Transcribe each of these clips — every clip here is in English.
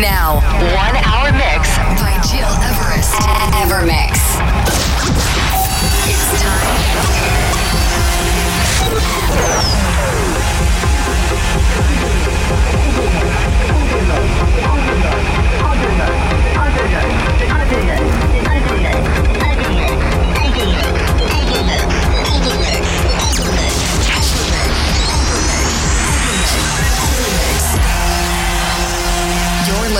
Now, one hour mix by Gil Everest and Evermix. It's time.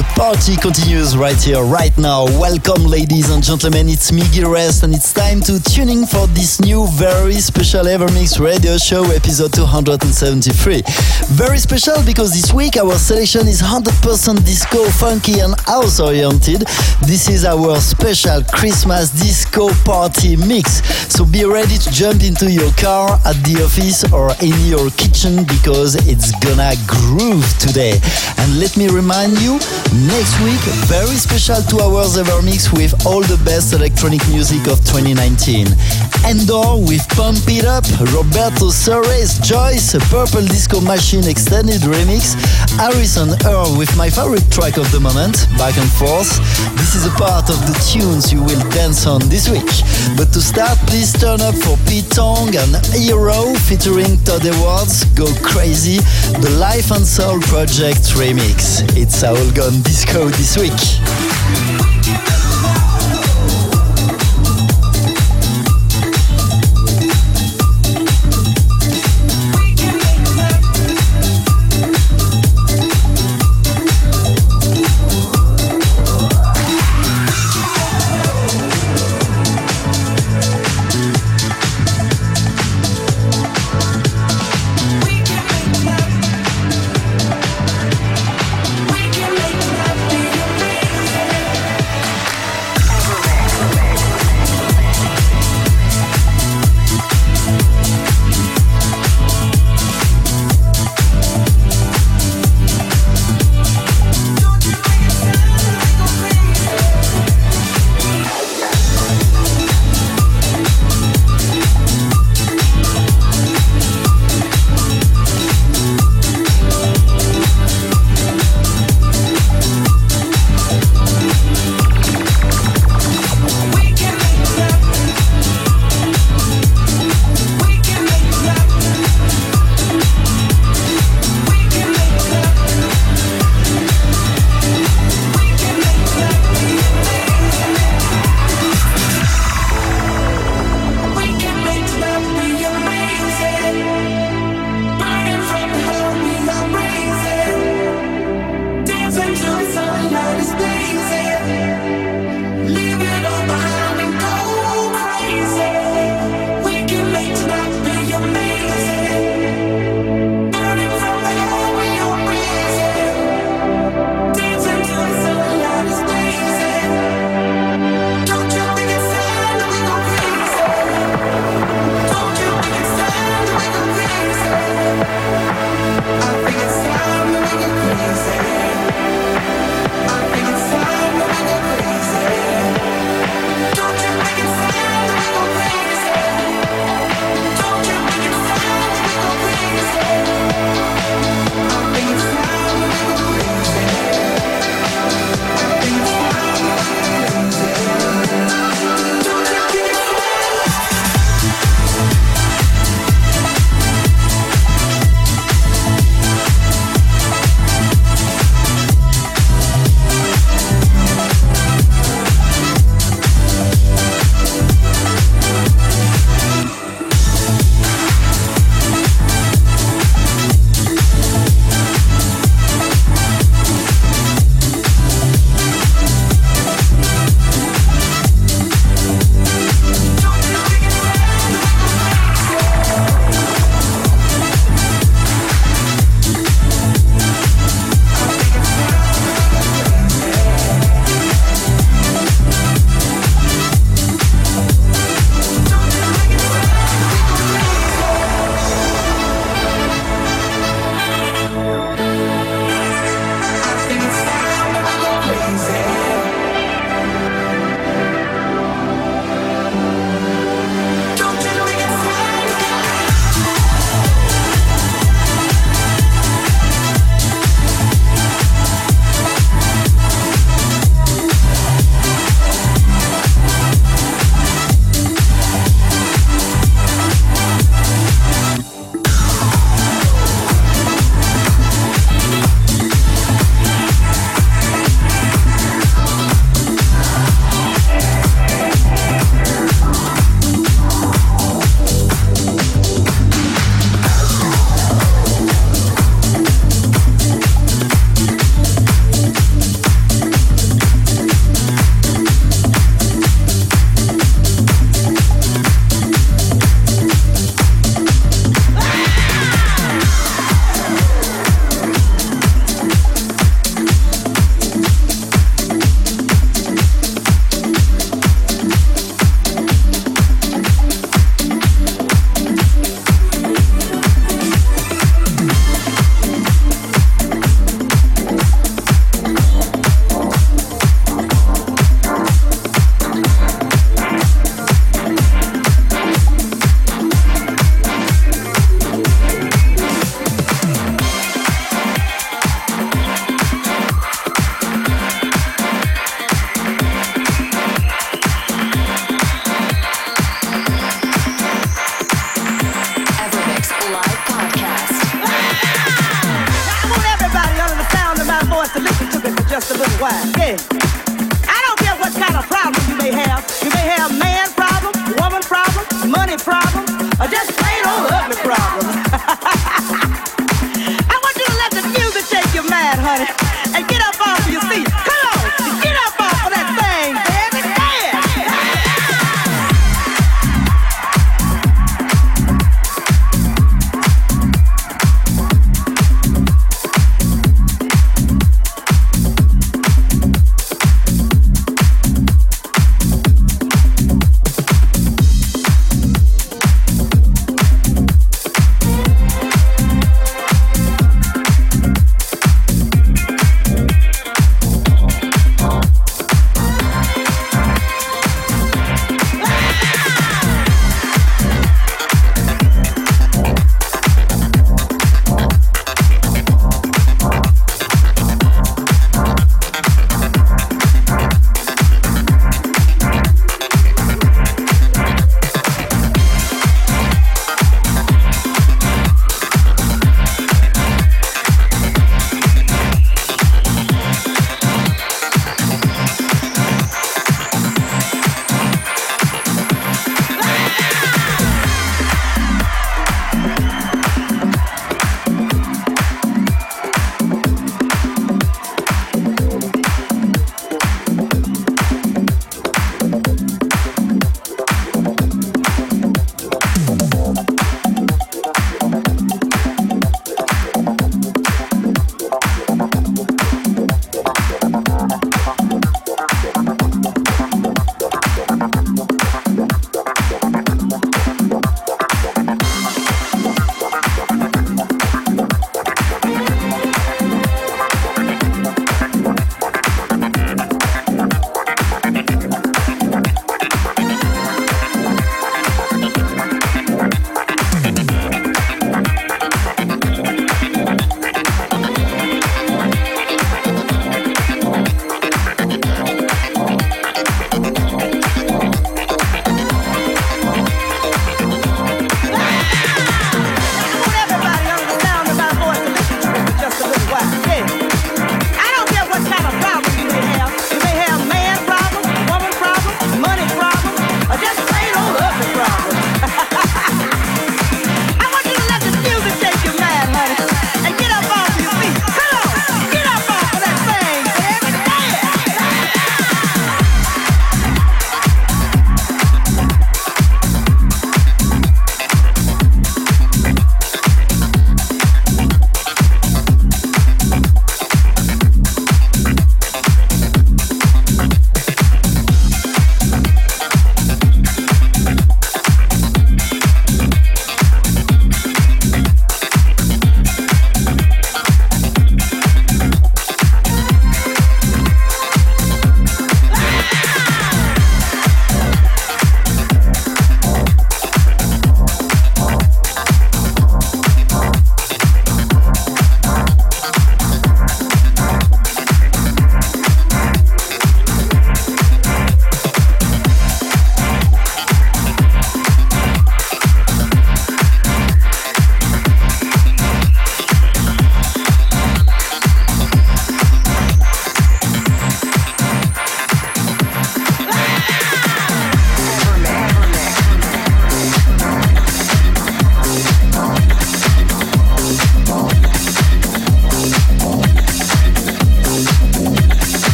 The party continues right here, right now. Welcome, ladies and gentlemen. It's Miggy Rest, and it's time to tuning for this new, very special Evermix radio show, episode 273. Very special because this week our selection is 100% disco, funky, and house oriented. This is our special Christmas disco party mix. So be ready to jump into your car, at the office, or in your kitchen because it's gonna groove today. And let me remind you, Next week, very special two hours Evermix with all the best electronic music of 2019. Endor with Pump It Up, Roberto Surace, Joys, Purple Disco Machine Extended Remix, Harrison Earl with my favorite track of the moment, Back and Forth. This is a part of the tunes you will dance on this week. But to start, please turn up for Pete Tong and Hero featuring Todd Edwards, Go Crazy, the Life and Soul Project remix. It's all gone disco this week.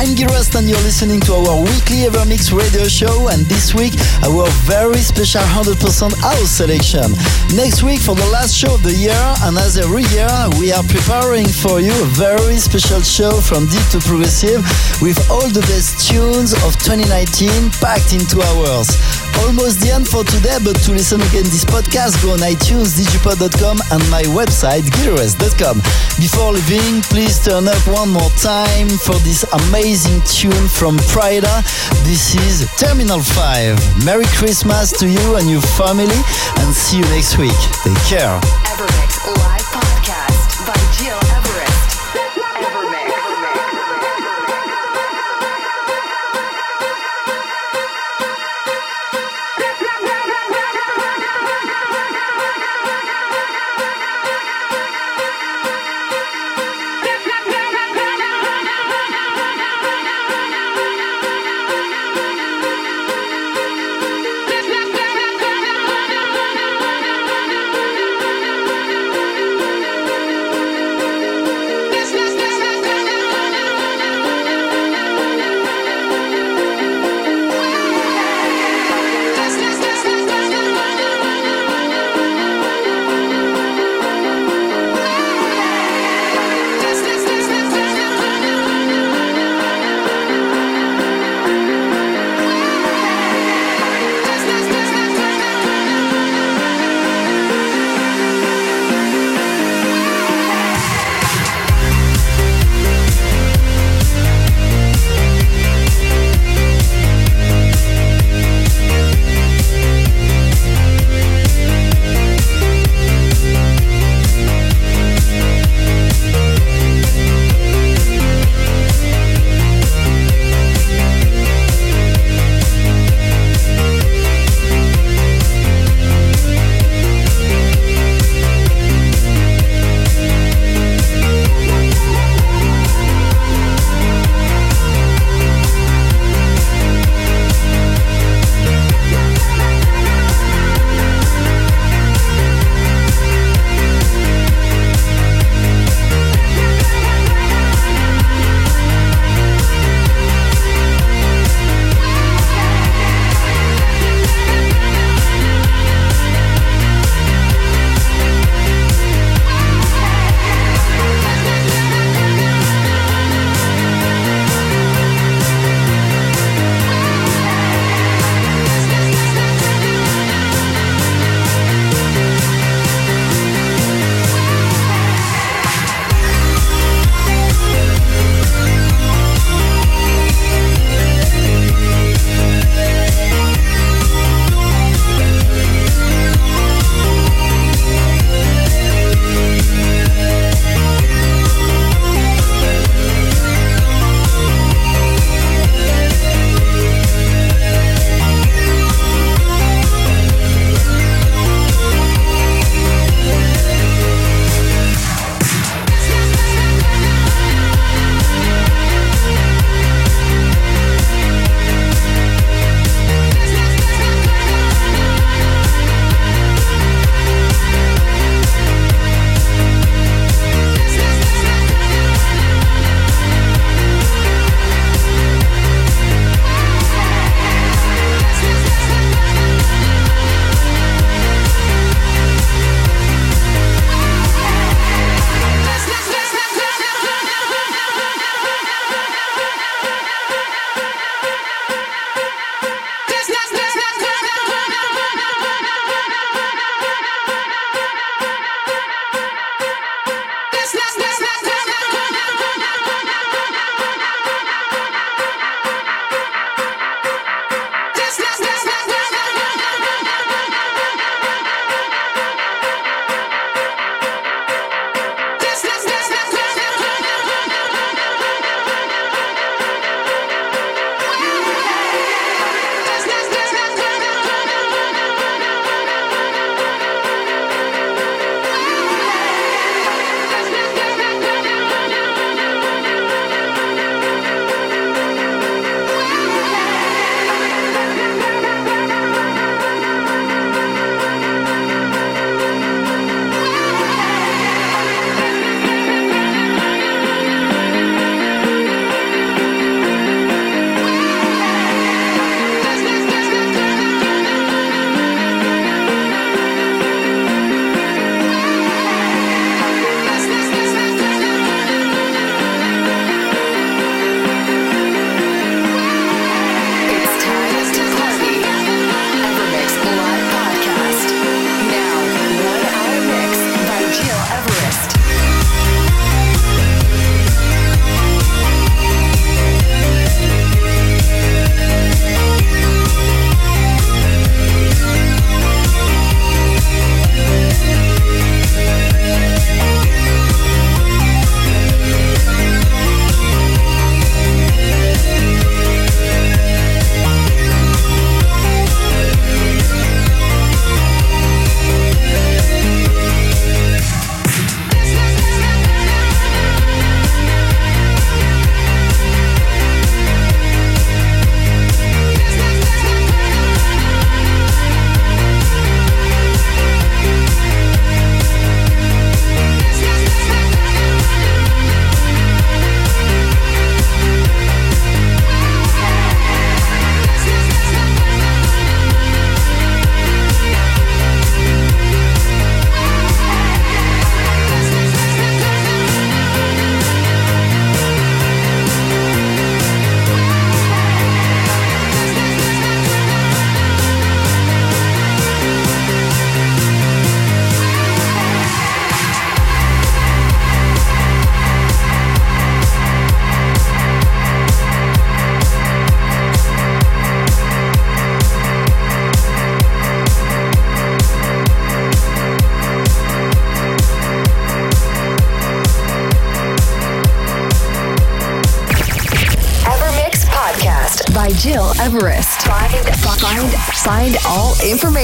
I'm Gil Everest and you're listening to our weekly Evermix radio show and this week our very special 100% house selection. Next week for the last show of the year and as every year we are preparing for you a very special show from deep to progressive with all the best tunes of 2019 packed into hours. Almost the end for today, but to listen again this podcast, go on iTunes, digipod.com and my website, gileverest.com. Before leaving, please turn up one more time for this amazing tune from Prida. This is Terminal 5. Merry Christmas to you and your family and see you next week. Take care.